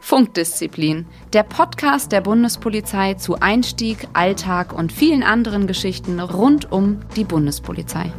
Funkdisziplin, der Podcast der Bundespolizei zu Einstieg, Alltag und vielen anderen Geschichten rund um die Bundespolizei.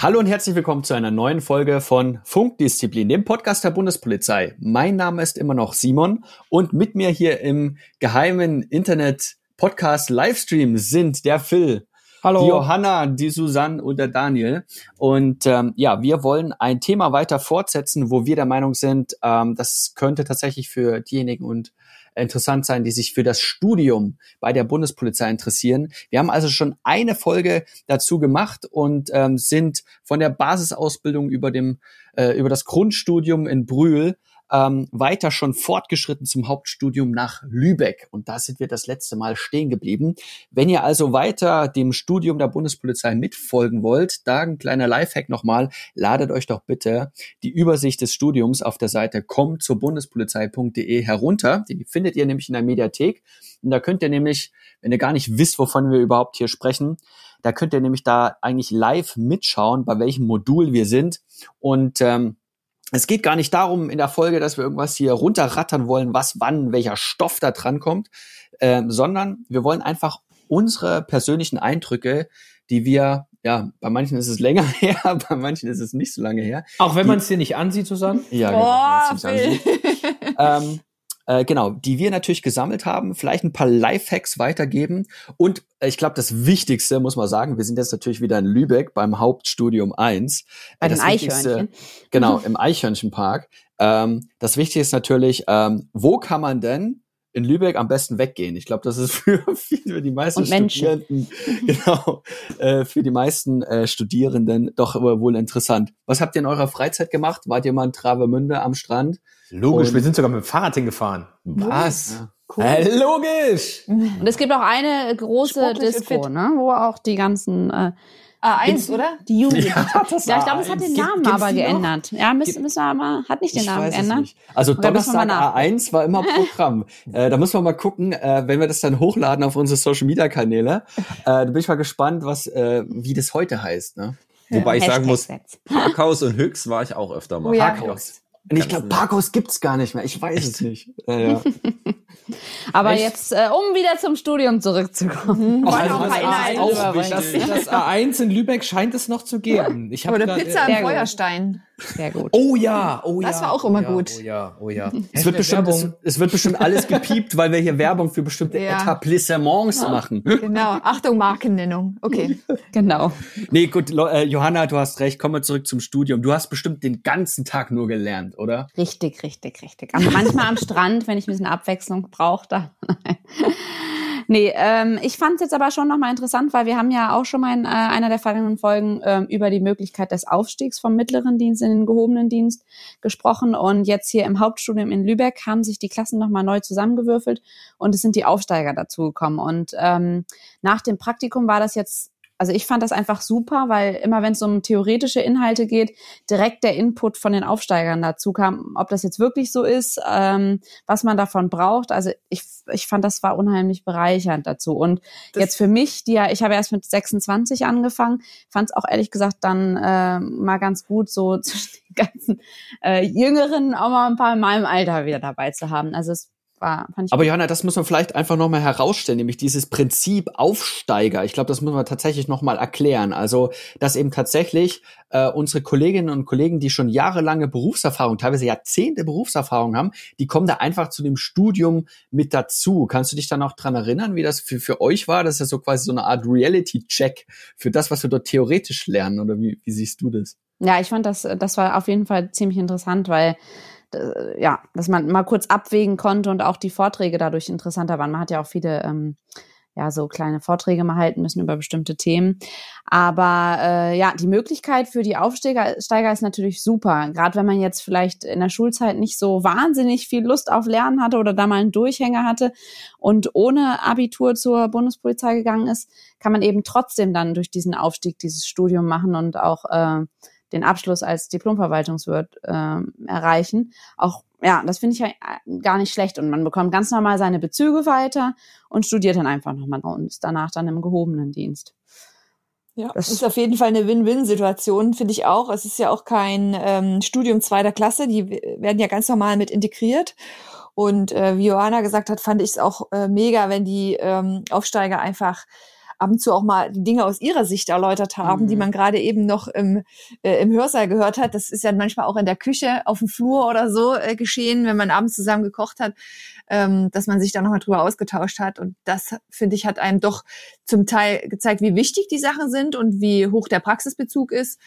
Hallo und herzlich willkommen zu einer neuen Folge von Funkdisziplin, dem Podcast der Bundespolizei. Mein Name ist immer noch Simon und mit mir hier im geheimen Internet-Podcast Livestream sind der Phil. Hallo. Die Johanna, die Susanne und der Daniel. Und ähm, ja, wir wollen ein Thema weiter fortsetzen, wo wir der Meinung sind, ähm, das könnte tatsächlich für diejenigen und interessant sein, die sich für das Studium bei der Bundespolizei interessieren. Wir haben also schon eine Folge dazu gemacht und ähm, sind von der Basisausbildung über dem äh, über das Grundstudium in Brühl ähm, weiter schon fortgeschritten zum Hauptstudium nach Lübeck. Und da sind wir das letzte Mal stehen geblieben. Wenn ihr also weiter dem Studium der Bundespolizei mitfolgen wollt, da ein kleiner Lifehack nochmal, ladet euch doch bitte die Übersicht des Studiums auf der Seite kommt zur herunter. Die findet ihr nämlich in der Mediathek. Und da könnt ihr nämlich, wenn ihr gar nicht wisst, wovon wir überhaupt hier sprechen, da könnt ihr nämlich da eigentlich live mitschauen, bei welchem Modul wir sind. Und ähm, es geht gar nicht darum in der Folge, dass wir irgendwas hier runterrattern wollen, was wann, welcher Stoff da dran kommt, ähm, sondern wir wollen einfach unsere persönlichen Eindrücke, die wir, ja, bei manchen ist es länger her, bei manchen ist es nicht so lange her. Auch wenn man es dir nicht ansieht, Susanne? Ja, genau. ähm, äh, genau, die wir natürlich gesammelt haben, vielleicht ein paar Lifehacks weitergeben und äh, ich glaube, das Wichtigste muss man sagen, wir sind jetzt natürlich wieder in Lübeck beim Hauptstudium 1. Bei äh, den Eichhörnchen. Genau, im Eichhörnchenpark. Ähm, das Wichtige ist natürlich, ähm, wo kann man denn in Lübeck am besten weggehen. Ich glaube, das ist für, für die meisten Studierenden, genau, äh, für die meisten äh, Studierenden doch wohl interessant. Was habt ihr in eurer Freizeit gemacht? Wart ihr mal in Travemünde am Strand? Logisch, Und wir sind sogar mit dem Fahrrad hingefahren. Was? Ja. Cool. Äh, logisch! Und es gibt auch eine große Disco, ne, wo auch die ganzen äh, A1, oder? Die Jugend. Ja, das ja ich glaube, es hat den Namen Gibt, aber geändert. Noch? Ja, müssen, müssen wir aber, hat nicht den ich Namen geändert. Also Donnerstag A1 war immer Programm. äh, da muss man mal gucken, äh, wenn wir das dann hochladen auf unsere Social Media Kanäle. Äh, da bin ich mal gespannt, was, äh, wie das heute heißt. Ne? Wobei ich sagen muss, Parkhaus und Höchst war ich auch öfter mal. Oh, ja. Parkhaus. Und ich glaube, Parkhaus gibt's gar nicht mehr. Ich weiß Echt? es nicht. Äh, ja. Aber Echt? jetzt, äh, um wieder zum Studium zurückzukommen. Oh, also das, A1, das, das A1 in Lübeck scheint es noch zu geben. Ich Oder Pizza im Feuerstein. Sehr gut. Oh ja, oh ja. Das war auch immer oh ja, gut. Oh ja, oh ja. Es wird, bestimmt, es, es, wird bestimmt alles gepiept, weil wir hier Werbung für bestimmte ja. Etablissements ja. machen. Genau. Achtung, Markennennung. Okay. genau. Nee, gut, äh, Johanna, du hast recht. Kommen wir zurück zum Studium. Du hast bestimmt den ganzen Tag nur gelernt, oder? Richtig, richtig, richtig. Aber manchmal am Strand, wenn ich ein bisschen Abwechslung brauche, da. Nee, ähm, ich fand es jetzt aber schon nochmal interessant, weil wir haben ja auch schon mal in äh, einer der vergangenen Folgen ähm, über die Möglichkeit des Aufstiegs vom mittleren Dienst in den gehobenen Dienst gesprochen. Und jetzt hier im Hauptstudium in Lübeck haben sich die Klassen nochmal neu zusammengewürfelt und es sind die Aufsteiger dazugekommen. Und ähm, nach dem Praktikum war das jetzt also ich fand das einfach super, weil immer wenn es um theoretische Inhalte geht, direkt der Input von den Aufsteigern dazu kam, ob das jetzt wirklich so ist, ähm, was man davon braucht. Also ich, ich fand, das war unheimlich bereichernd dazu. Und das jetzt für mich, die ja, ich habe erst mit 26 angefangen, fand es auch ehrlich gesagt dann äh, mal ganz gut, so zwischen den ganzen äh, Jüngeren auch mal ein paar in meinem Alter wieder dabei zu haben. Also es war, Aber Johanna, das muss man vielleicht einfach nochmal herausstellen, nämlich dieses Prinzip Aufsteiger. Ich glaube, das muss man tatsächlich nochmal erklären. Also, dass eben tatsächlich äh, unsere Kolleginnen und Kollegen, die schon jahrelange Berufserfahrung, teilweise Jahrzehnte Berufserfahrung haben, die kommen da einfach zu dem Studium mit dazu. Kannst du dich da noch dran erinnern, wie das für, für euch war? Das ist ja so quasi so eine Art Reality-Check für das, was wir dort theoretisch lernen. Oder wie, wie siehst du das? Ja, ich fand das, das war auf jeden Fall ziemlich interessant, weil ja, dass man mal kurz abwägen konnte und auch die Vorträge dadurch interessanter waren. Man hat ja auch viele ähm, ja so kleine Vorträge mal halten müssen über bestimmte Themen. Aber äh, ja, die Möglichkeit für die Aufsteiger Steiger ist natürlich super. Gerade wenn man jetzt vielleicht in der Schulzeit nicht so wahnsinnig viel Lust auf Lernen hatte oder da mal einen Durchhänger hatte und ohne Abitur zur Bundespolizei gegangen ist, kann man eben trotzdem dann durch diesen Aufstieg dieses Studium machen und auch äh, den Abschluss als Diplomverwaltungswirt äh, erreichen. Auch ja, das finde ich ja äh, gar nicht schlecht. Und man bekommt ganz normal seine Bezüge weiter und studiert dann einfach nochmal und ist danach dann im gehobenen Dienst. Ja, das ist auf jeden Fall eine Win-Win-Situation, finde ich auch. Es ist ja auch kein ähm, Studium zweiter Klasse, die werden ja ganz normal mit integriert. Und äh, wie Johanna gesagt hat, fand ich es auch äh, mega, wenn die ähm, Aufsteiger einfach ab und zu auch mal die Dinge aus ihrer Sicht erläutert haben, mhm. die man gerade eben noch im, äh, im Hörsaal gehört hat. Das ist ja manchmal auch in der Küche, auf dem Flur oder so äh, geschehen, wenn man abends zusammen gekocht hat, ähm, dass man sich da nochmal drüber ausgetauscht hat. Und das, finde ich, hat einem doch zum Teil gezeigt, wie wichtig die Sachen sind und wie hoch der Praxisbezug ist.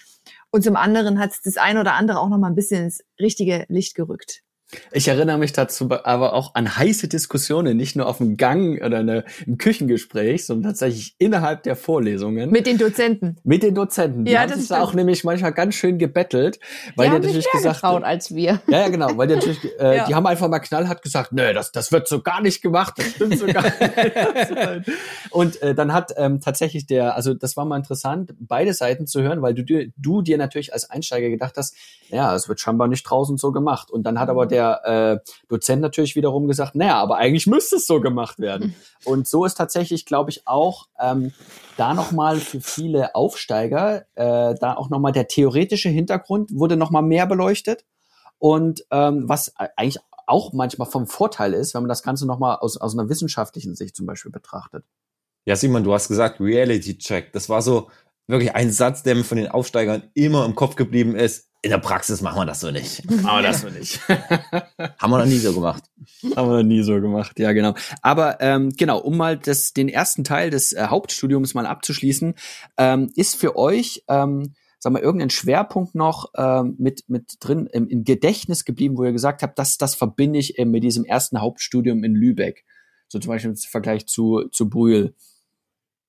Und zum anderen hat es das ein oder andere auch nochmal ein bisschen ins richtige Licht gerückt. Ich erinnere mich dazu aber auch an heiße Diskussionen, nicht nur auf dem Gang oder eine, im Küchengespräch, sondern tatsächlich innerhalb der Vorlesungen. Mit den Dozenten. Mit den Dozenten. Die ja, haben das sich da auch nämlich manchmal ganz schön gebettelt, weil die, die natürlich gesagt haben. als wir. Ja, ja, genau, weil die natürlich, äh, ja. die haben einfach mal knallhart gesagt, nö, das, das wird so gar nicht gemacht, das stimmt so gar nicht. Und äh, dann hat ähm, tatsächlich der, also das war mal interessant, beide Seiten zu hören, weil du, du dir natürlich als Einsteiger gedacht hast, ja, es wird scheinbar nicht draußen so gemacht. Und dann hat aber der der äh, Dozent natürlich wiederum gesagt, naja, aber eigentlich müsste es so gemacht werden. Und so ist tatsächlich, glaube ich, auch ähm, da nochmal für viele Aufsteiger, äh, da auch nochmal der theoretische Hintergrund wurde nochmal mehr beleuchtet. Und ähm, was eigentlich auch manchmal vom Vorteil ist, wenn man das Ganze nochmal aus, aus einer wissenschaftlichen Sicht zum Beispiel betrachtet. Ja, Simon, du hast gesagt, Reality Check. Das war so wirklich ein Satz, der mir von den Aufsteigern immer im Kopf geblieben ist in der Praxis machen wir das so nicht. Aber das so nicht. Haben wir noch nie so gemacht. Haben wir noch nie so gemacht, ja genau. Aber ähm, genau, um mal das, den ersten Teil des äh, Hauptstudiums mal abzuschließen, ähm, ist für euch, ähm, sag mal, irgendein Schwerpunkt noch ähm, mit, mit drin im, im Gedächtnis geblieben, wo ihr gesagt habt, das, das verbinde ich äh, mit diesem ersten Hauptstudium in Lübeck. So zum Beispiel im Vergleich zu, zu Brühl.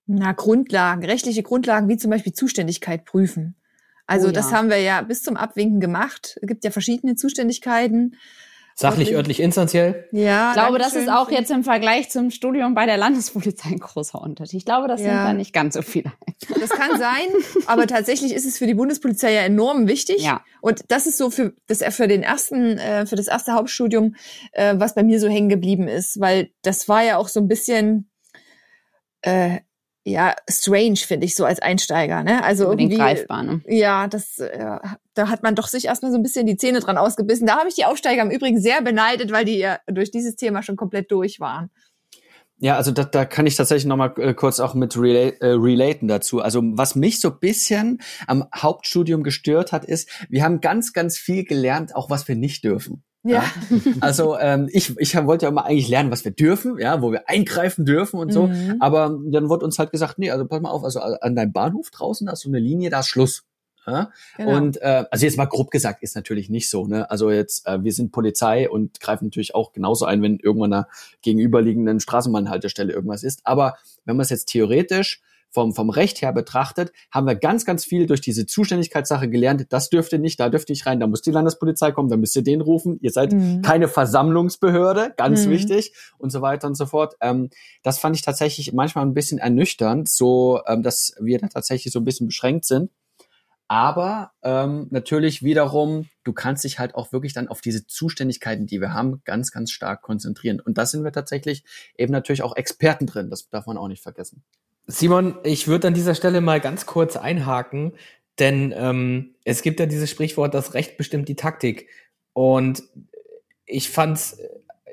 Na, Grundlagen, rechtliche Grundlagen wie zum Beispiel Zuständigkeit prüfen. Also oh, ja. das haben wir ja bis zum Abwinken gemacht. Es gibt ja verschiedene Zuständigkeiten. Sachlich, örtlich, instanziell? Ja. Ich glaube, das ist auch jetzt im Vergleich zum Studium bei der Landespolizei ein großer Unterschied. Ich glaube, das ja. sind da nicht ganz so viele. Das kann sein, aber tatsächlich ist es für die Bundespolizei ja enorm wichtig. Ja. Und das ist so für das für den ersten, äh, für das erste Hauptstudium, äh, was bei mir so hängen geblieben ist, weil das war ja auch so ein bisschen äh, ja strange finde ich so als Einsteiger ne also irgendwie greifbar ne? ja das äh, da hat man doch sich erstmal so ein bisschen die Zähne dran ausgebissen da habe ich die Aufsteiger im Übrigen sehr beneidet weil die ja durch dieses Thema schon komplett durch waren ja, also da, da kann ich tatsächlich noch mal äh, kurz auch mit relate, äh, relaten dazu. Also was mich so bisschen am Hauptstudium gestört hat, ist, wir haben ganz, ganz viel gelernt, auch was wir nicht dürfen. Ja. ja. Also ähm, ich, ich wollte ja immer eigentlich lernen, was wir dürfen, ja, wo wir eingreifen dürfen und so. Mhm. Aber dann wurde uns halt gesagt, nee, also pass mal auf, also an deinem Bahnhof draußen, da ist so eine Linie, da ist Schluss. Ja? Genau. Und äh, also jetzt mal grob gesagt, ist natürlich nicht so. Ne? Also jetzt, äh, wir sind Polizei und greifen natürlich auch genauso ein, wenn irgendwann einer gegenüberliegenden Straßenbahnhaltestelle irgendwas ist. Aber wenn man es jetzt theoretisch vom, vom Recht her betrachtet, haben wir ganz, ganz viel durch diese Zuständigkeitssache gelernt. Das dürfte nicht, da dürfte ich rein, da muss die Landespolizei kommen, da müsst ihr den rufen. Ihr seid mhm. keine Versammlungsbehörde, ganz mhm. wichtig und so weiter und so fort. Ähm, das fand ich tatsächlich manchmal ein bisschen ernüchternd, so ähm, dass wir da tatsächlich so ein bisschen beschränkt sind. Aber ähm, natürlich wiederum, du kannst dich halt auch wirklich dann auf diese Zuständigkeiten, die wir haben, ganz, ganz stark konzentrieren. Und da sind wir tatsächlich eben natürlich auch Experten drin. Das darf man auch nicht vergessen. Simon, ich würde an dieser Stelle mal ganz kurz einhaken, denn ähm, es gibt ja dieses Sprichwort, das Recht bestimmt die Taktik. Und ich fand es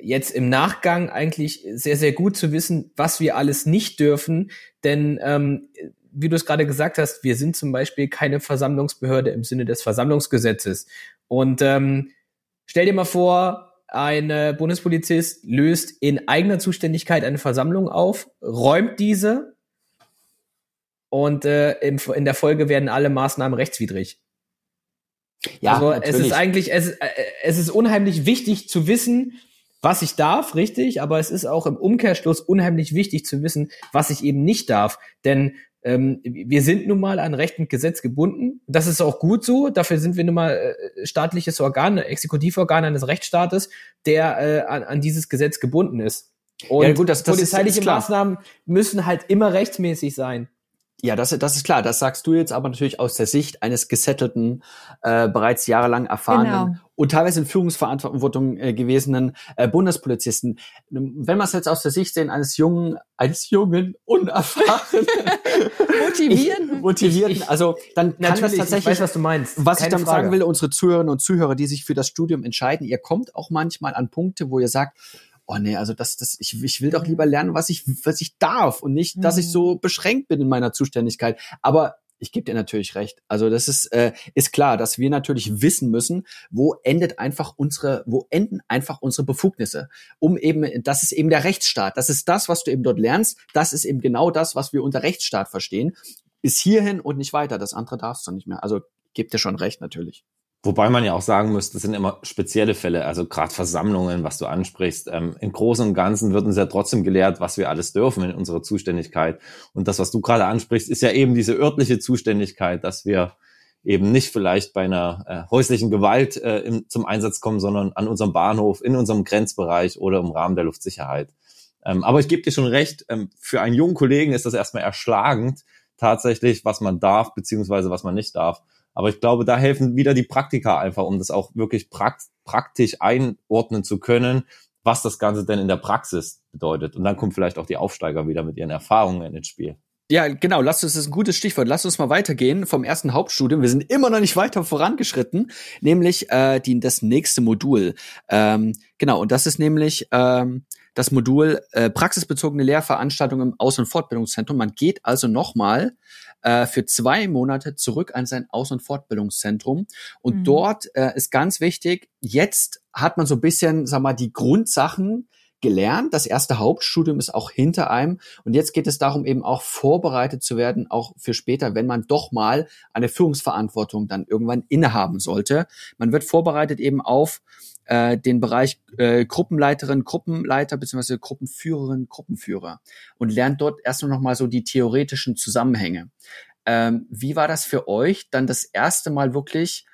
jetzt im Nachgang eigentlich sehr, sehr gut zu wissen, was wir alles nicht dürfen. Denn ähm, wie du es gerade gesagt hast, wir sind zum Beispiel keine Versammlungsbehörde im Sinne des Versammlungsgesetzes. Und ähm, stell dir mal vor, ein Bundespolizist löst in eigener Zuständigkeit eine Versammlung auf, räumt diese und äh, im, in der Folge werden alle Maßnahmen rechtswidrig. Ja, also natürlich. es ist eigentlich, es, äh, es ist unheimlich wichtig zu wissen, was ich darf, richtig, aber es ist auch im Umkehrschluss unheimlich wichtig zu wissen, was ich eben nicht darf. Denn ähm, wir sind nun mal an Recht und Gesetz gebunden. Das ist auch gut so. Dafür sind wir nun mal äh, staatliches Organ, Exekutivorgan eines Rechtsstaates, der äh, an, an dieses Gesetz gebunden ist. Und ja, gut, das, das polizeiliche Maßnahmen müssen halt immer rechtsmäßig sein. Ja, das, das ist klar. Das sagst du jetzt aber natürlich aus der Sicht eines gesettelten, äh, bereits jahrelang erfahrenen Genau. und teilweise in Führungsverantwortung äh, gewesenen äh, Bundespolizisten. Wenn wir es jetzt aus der Sicht sehen eines jungen, eines jungen, unerfahrenen, Motivieren. motivierten, Ich- ich- also dann kann das Natürlich, ich tatsächlich weiß, was du meinst. was ich Keine damit Frage. sagen will, unsere Zuhörerinnen und Zuhörer, die sich für das Studium entscheiden, ihr kommt auch manchmal an Punkte, wo ihr sagt, oh nee, also das, das, ich, ich will doch lieber lernen, was ich, was ich darf und nicht, dass ich Mhm. so beschränkt bin in meiner Zuständigkeit. Aber ich gebe dir natürlich recht. Also das ist, äh, ist klar, dass wir natürlich wissen müssen, wo endet einfach unsere, wo enden einfach unsere Befugnisse. Um eben, das ist eben der Rechtsstaat. Das ist das, was du eben dort lernst. Das ist eben genau das, was wir unter Rechtsstaat verstehen. Bis hierhin und nicht weiter. Das andere darfst du nicht mehr. Also gebt dir schon recht, natürlich. Wobei man ja auch sagen muss, das sind immer spezielle Fälle, also gerade Versammlungen, was du ansprichst. Ähm, Im Großen und Ganzen wird uns ja trotzdem gelehrt, was wir alles dürfen in unserer Zuständigkeit. Und das, was du gerade ansprichst, ist ja eben diese örtliche Zuständigkeit, dass wir eben nicht vielleicht bei einer äh, häuslichen Gewalt äh, im, zum Einsatz kommen, sondern an unserem Bahnhof, in unserem Grenzbereich oder im Rahmen der Luftsicherheit. Ähm, aber ich gebe dir schon recht, ähm, für einen jungen Kollegen ist das erstmal erschlagend, tatsächlich, was man darf, beziehungsweise was man nicht darf. Aber ich glaube, da helfen wieder die Praktika einfach, um das auch wirklich prakt praktisch einordnen zu können, was das Ganze denn in der Praxis bedeutet. Und dann kommen vielleicht auch die Aufsteiger wieder mit ihren Erfahrungen ins Spiel. Ja, genau. Lasst uns das ist ein gutes Stichwort. Lasst uns mal weitergehen vom ersten Hauptstudium. Wir sind immer noch nicht weiter vorangeschritten, nämlich äh, die, das nächste Modul. Ähm, genau, und das ist nämlich ähm, das Modul äh, praxisbezogene Lehrveranstaltungen im Aus- und Fortbildungszentrum. Man geht also nochmal äh, für zwei Monate zurück an sein Aus- und Fortbildungszentrum. Und Mhm. dort äh, ist ganz wichtig, jetzt hat man so ein bisschen, sag mal, die Grundsachen gelernt. Das erste Hauptstudium ist auch hinter einem. Und jetzt geht es darum, eben auch vorbereitet zu werden, auch für später, wenn man doch mal eine Führungsverantwortung dann irgendwann innehaben sollte. Man wird vorbereitet eben auf äh, den Bereich äh, Gruppenleiterin, Gruppenleiter beziehungsweise Gruppenführerin, Gruppenführer und lernt dort erstmal nochmal so die theoretischen Zusammenhänge. Ähm, wie war das für euch, dann das erste Mal wirklich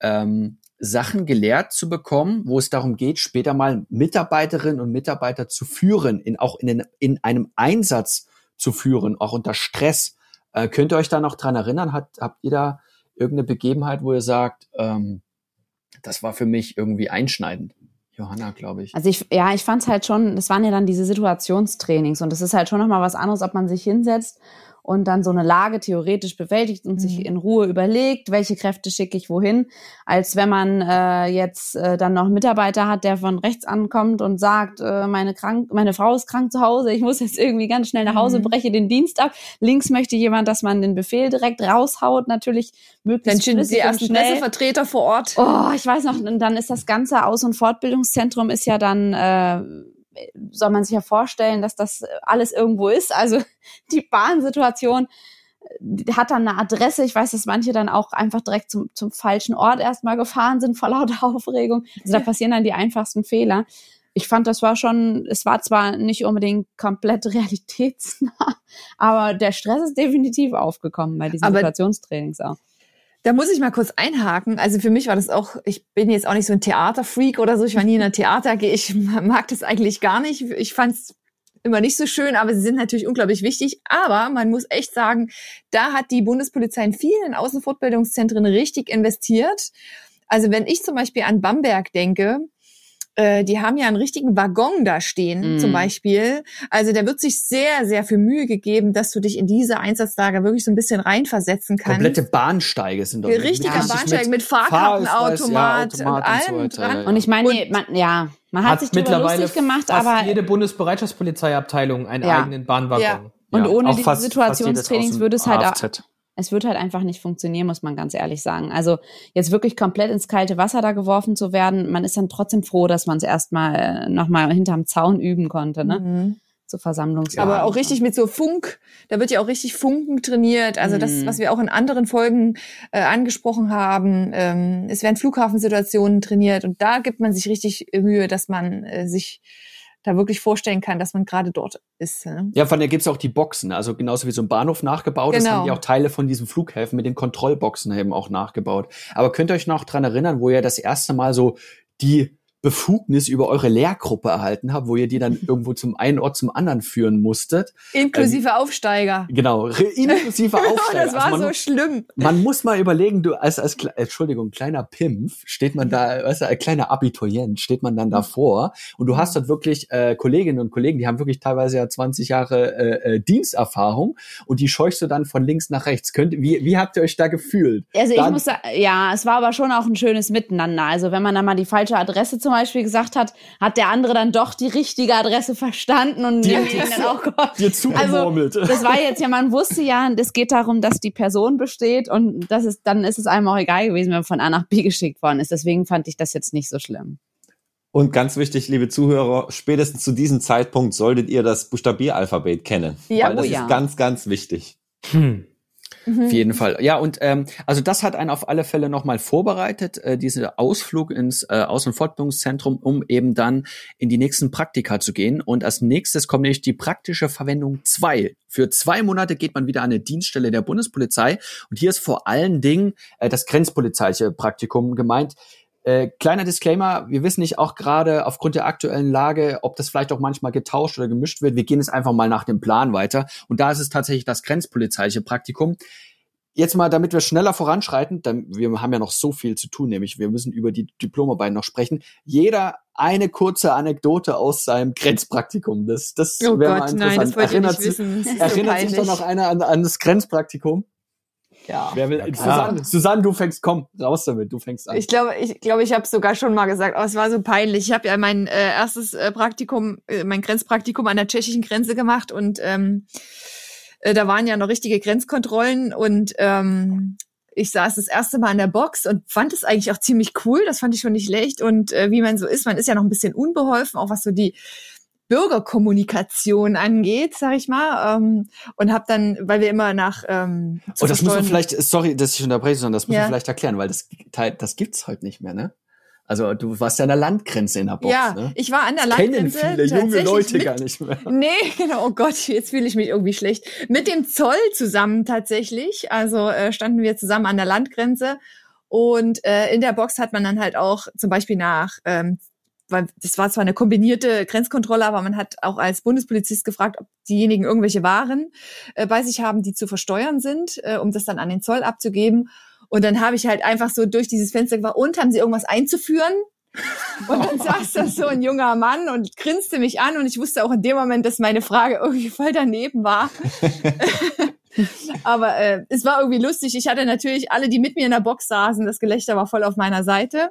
ähm, Sachen gelehrt zu bekommen, wo es darum geht, später mal Mitarbeiterinnen und Mitarbeiter zu führen, in, auch in, den, in einem Einsatz zu führen, auch unter Stress. Äh, könnt ihr euch da noch dran erinnern? Hat, habt ihr da irgendeine Begebenheit, wo ihr sagt, ähm, das war für mich irgendwie einschneidend? Johanna, glaube ich. Also ich, ja, ich fand es halt schon, das waren ja dann diese Situationstrainings und das ist halt schon nochmal was anderes, ob man sich hinsetzt und dann so eine Lage theoretisch bewältigt und Mhm. sich in Ruhe überlegt, welche Kräfte schicke ich wohin, als wenn man äh, jetzt äh, dann noch einen Mitarbeiter hat, der von rechts ankommt und sagt, äh, meine, krank, meine Frau ist krank zu Hause, ich muss jetzt irgendwie ganz schnell nach Hause, Mhm. breche den Dienst ab. Links möchte jemand, dass man den Befehl direkt raushaut, natürlich Dann möglichst stehen die flüssig und ersten schnell. Pressevertreter vor Ort. Oh, ich weiß noch, und dann ist das ganze Aus- und Fortbildungszentrum ist ja dann, äh, soll man sich ja vorstellen, dass das alles irgendwo ist. Also die Bahnsituation hat dann eine Adresse. Ich weiß, dass manche dann auch einfach direkt zum, zum falschen Ort erstmal gefahren sind vor lauter Aufregung. Also da passieren dann die einfachsten Fehler. Ich fand, das war schon, es war zwar nicht unbedingt komplett realitätsnah, aber der Stress ist definitiv aufgekommen bei diesen Aber- Situationstrainings auch. Da muss ich mal kurz einhaken. Also für mich war das auch, ich bin jetzt auch nicht so ein Theaterfreak oder so. Ich war nie in einer Theater, ich mag das eigentlich gar nicht. Ich fand es immer nicht so schön, aber sie sind natürlich unglaublich wichtig. Aber man muss echt sagen, da hat die Bundespolizei in vielen Außenfortbildungszentren richtig investiert. Also wenn ich zum Beispiel an Bamberg denke, äh, die haben ja einen richtigen Waggon da stehen, Mm. zum Beispiel. Also da wird sich sehr, sehr viel Mühe gegeben, dass du dich in diese Einsatzlager wirklich so ein bisschen reinversetzen kannst. Komplette Bahnsteige sind dort. Richtiger Ja. Bahnsteig mit, Fahrkartenautomat ja, und Automat und so allem weiter, dran. ja. Und ich meine, man, ja, man hat, sich darüber lustig gemacht, aber jede Bundesbereitschaftspolizeiabteilung einen Ja. eigenen Bahnwaggon. Ja. und ohne auch diese fast- dem würde es halt auch. Es wird halt einfach nicht funktionieren, muss man ganz ehrlich sagen. Also jetzt wirklich komplett ins kalte Wasser da geworfen zu werden, man ist dann trotzdem froh, dass man es erstmal nochmal hinterm Zaun üben konnte, ne? Mhm. Zu Versammlungs. Aber auch richtig mit so Funk, da wird ja auch richtig Funken trainiert. Also das, Mhm. was wir auch in anderen Folgen äh, angesprochen haben. Ähm, es werden Flughafensituationen trainiert und da gibt man sich richtig Mühe, dass man äh, sich da wirklich vorstellen kann, dass man gerade dort ist. Ne? Ja, von der gibt's auch die Boxen, also genauso wie so ein Bahnhof nachgebaut ist, Genau. haben die auch Teile von diesen Flughäfen mit den Kontrollboxen eben auch nachgebaut. Aber könnt ihr euch noch dran erinnern, wo ihr das erste Mal so die Befugnis über eure Lehrgruppe erhalten habt, wo ihr die dann irgendwo zum einen Ort zum anderen führen musstet. Inklusive ähm, Aufsteiger. Genau, inklusive Aufsteiger. das war also man, so schlimm. Man muss mal überlegen, du als, als Entschuldigung, kleiner Pimpf, steht man da, weißt du, ein kleiner Abiturient, steht man dann davor und du hast dort wirklich äh, Kolleginnen und Kollegen, die haben wirklich teilweise ja 20 Jahre äh, äh, Diensterfahrung und die scheuchst du dann von links nach rechts. Könnt, wie, wie habt ihr euch da gefühlt? Also dann, ich muss sagen, ja, es war aber schon auch ein schönes Miteinander. Also wenn man dann mal die falsche Adresse zum Beispiel gesagt hat, hat der andere dann doch die richtige Adresse verstanden und dir, dir dann auch dir zugemurmelt. Also, das war jetzt ja, man wusste ja, es geht darum, dass die Person besteht und das ist, dann ist es einem auch egal gewesen, wenn man von A nach B geschickt worden ist. Deswegen fand ich das jetzt nicht so schlimm. Und ganz wichtig, liebe Zuhörer, spätestens zu diesem Zeitpunkt solltet ihr das Buchstabieralphabet kennen. Ja, weil das oh ja. ist ganz, ganz wichtig. Hm. Mhm. Auf jeden Fall. Ja, und ähm, also das hat einen auf alle Fälle nochmal vorbereitet, äh, diese Ausflug ins äh, Aus- und Fortbildungszentrum, um eben dann in die nächsten Praktika zu gehen. Und als nächstes kommt nämlich die praktische Verwendung zwei. Für zwei Monate geht man wieder an eine Dienststelle der Bundespolizei. Und hier ist vor allen Dingen äh, das grenzpolizeiliche Praktikum gemeint. Äh, kleiner Disclaimer, wir wissen nicht auch gerade aufgrund der aktuellen Lage, ob das vielleicht auch manchmal getauscht oder gemischt wird. Wir gehen jetzt einfach mal nach dem Plan weiter. Und da ist es tatsächlich das grenzpolizeiliche Praktikum. Jetzt mal, damit wir schneller voranschreiten, dann, wir haben ja noch so viel zu tun, nämlich wir müssen über die Diplomarbeit noch sprechen. Jeder eine kurze Anekdote aus seinem Grenzpraktikum. Das, das oh wäre mal interessant. Nein, das erinnert, sich, erinnert sich doch noch einer an, an das Grenzpraktikum? Ja. Wer will? Ja, Susanne, Susanne, du fängst, komm, raus damit, du fängst an. Ich glaube, ich glaube, ich habe sogar schon mal gesagt, aber es war so peinlich. Ich habe ja mein äh, erstes äh, Praktikum, äh, mein Grenzpraktikum an der tschechischen Grenze gemacht und ähm, äh, da waren ja noch richtige Grenzkontrollen und ähm, ich saß das erste Mal in der Box und fand es eigentlich auch ziemlich cool. Das fand ich schon nicht schlecht. Und äh, wie man so ist, man ist ja noch ein bisschen unbeholfen, auch was so die Bürgerkommunikation angeht, sag ich mal. Ähm, und habe dann, weil wir immer nach ähm, Oh, das muss man vielleicht, sorry, dass ich unterbreche, sondern das muss ja. man vielleicht erklären, weil das, das gibt's heute nicht mehr, ne? Also du warst ja an der Landgrenze in der Box. Ja, ne? ich war an der das Landgrenze. Kennen viele junge Leute mit, gar nicht mehr. Nee, genau. Oh Gott, jetzt fühle ich mich irgendwie schlecht. Mit dem Zoll zusammen tatsächlich. Also äh, standen wir zusammen an der Landgrenze. Und äh, in der Box hat man dann halt auch zum Beispiel nach ähm, weil das war zwar eine kombinierte Grenzkontrolle, aber man hat auch als Bundespolizist gefragt, ob diejenigen irgendwelche Waren äh, bei sich haben, die zu versteuern sind, äh, um das dann an den Zoll abzugeben. Und dann habe ich halt einfach so durch dieses Fenster gefragt, und haben sie irgendwas einzuführen? Und dann saß da so ein junger Mann und grinste mich an und ich wusste auch in dem Moment, dass meine Frage irgendwie voll daneben war. Aber äh, es war irgendwie lustig. Ich hatte natürlich alle, die mit mir in der Box saßen, das Gelächter war voll auf meiner Seite.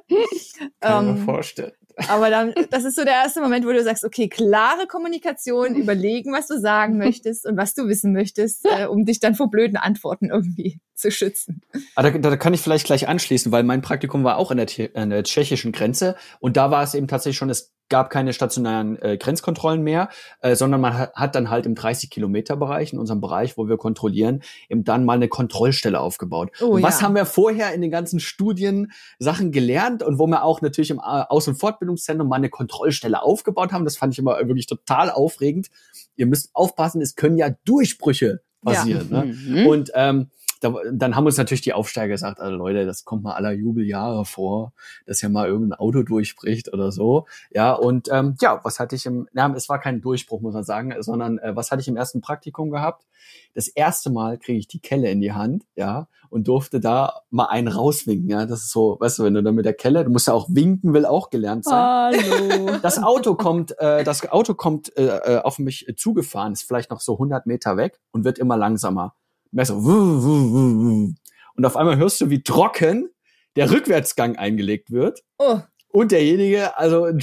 Kann ähm, mir vorstellen. Aber dann, das ist so der erste Moment, wo du sagst, okay, klare Kommunikation, überlegen, was du sagen möchtest und was du wissen möchtest, äh, um dich dann vor blöden Antworten irgendwie zu schützen. Ah, da, da kann ich vielleicht gleich anschließen, weil mein Praktikum war auch an der, an der tschechischen Grenze und da war es eben tatsächlich schon, es gab keine stationären äh, Grenzkontrollen mehr, äh, sondern man hat, hat dann halt im 30 Kilometer Bereich, in unserem Bereich, wo wir kontrollieren, eben dann mal eine Kontrollstelle aufgebaut. Oh, und was ja. haben wir vorher in den ganzen Studien Sachen gelernt und wo wir auch natürlich im äh, Aus- und Fortbildungszentrum mal eine Kontrollstelle aufgebaut haben, das fand ich immer wirklich total aufregend. Ihr müsst aufpassen, es können ja Durchbrüche passieren. Ja. Ne? Mhm. Und ähm, da, dann haben uns natürlich die Aufsteiger gesagt, also Leute, das kommt mal aller Jubeljahre vor, dass ja mal irgendein Auto durchbricht oder so. Ja, und ähm, ja, was hatte ich im, na, es war kein Durchbruch, muss man sagen, sondern äh, was hatte ich im ersten Praktikum gehabt? Das erste Mal kriege ich die Kelle in die Hand, ja, und durfte da mal einen rauswinken, ja. Das ist so, weißt du, wenn du dann mit der Kelle, du musst ja auch winken, will auch gelernt sein. Hallo. Das Auto kommt, äh, das Auto kommt äh, äh auf mich zugefahren, ist vielleicht noch so 100 Meter weg und wird immer langsamer. Messer. Und auf einmal hörst du, wie trocken der Rückwärtsgang eingelegt wird. Oh. Und derjenige also einen,